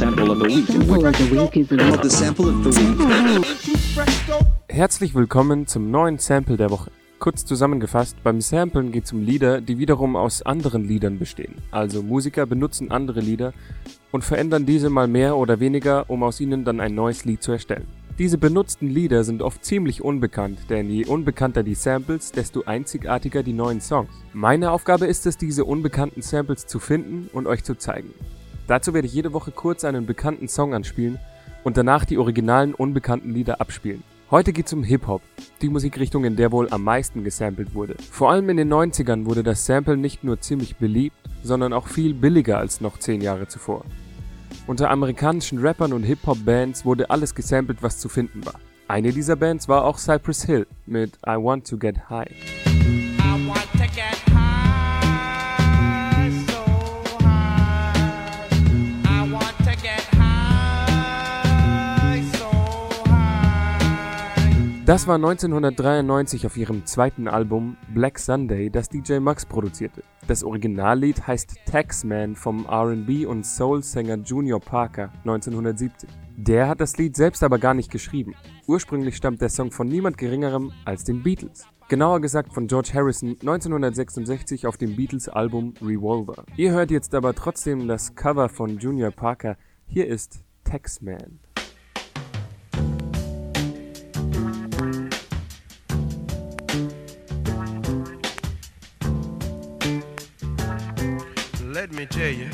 of the week the sample of the week. Herzlich willkommen zum neuen Sample der Woche. Kurz zusammengefasst, beim Samplen geht es um Lieder, die wiederum aus anderen Liedern bestehen. Also Musiker benutzen andere Lieder und verändern diese mal mehr oder weniger, um aus ihnen dann ein neues Lied zu erstellen. Diese benutzten Lieder sind oft ziemlich unbekannt, denn je unbekannter die Samples, desto einzigartiger die neuen Songs. Meine Aufgabe ist es, diese unbekannten Samples zu finden und euch zu zeigen. Dazu werde ich jede Woche kurz einen bekannten Song anspielen und danach die originalen unbekannten Lieder abspielen. Heute geht's um Hip-Hop, die Musikrichtung, in der wohl am meisten gesampelt wurde. Vor allem in den 90ern wurde das Sample nicht nur ziemlich beliebt, sondern auch viel billiger als noch 10 Jahre zuvor. Unter amerikanischen Rappern und Hip-Hop-Bands wurde alles gesampelt, was zu finden war. Eine dieser Bands war auch Cypress Hill mit I Want to Get High. Das war 1993 auf ihrem zweiten Album Black Sunday, das DJ Max produzierte. Das Originallied heißt Taxman vom R&B und Soul-Sänger Junior Parker 1970. Der hat das Lied selbst aber gar nicht geschrieben. Ursprünglich stammt der Song von niemand geringerem als den Beatles. Genauer gesagt von George Harrison 1966 auf dem Beatles-Album Revolver. Ihr hört jetzt aber trotzdem das Cover von Junior Parker. Hier ist Taxman. Let me tell you,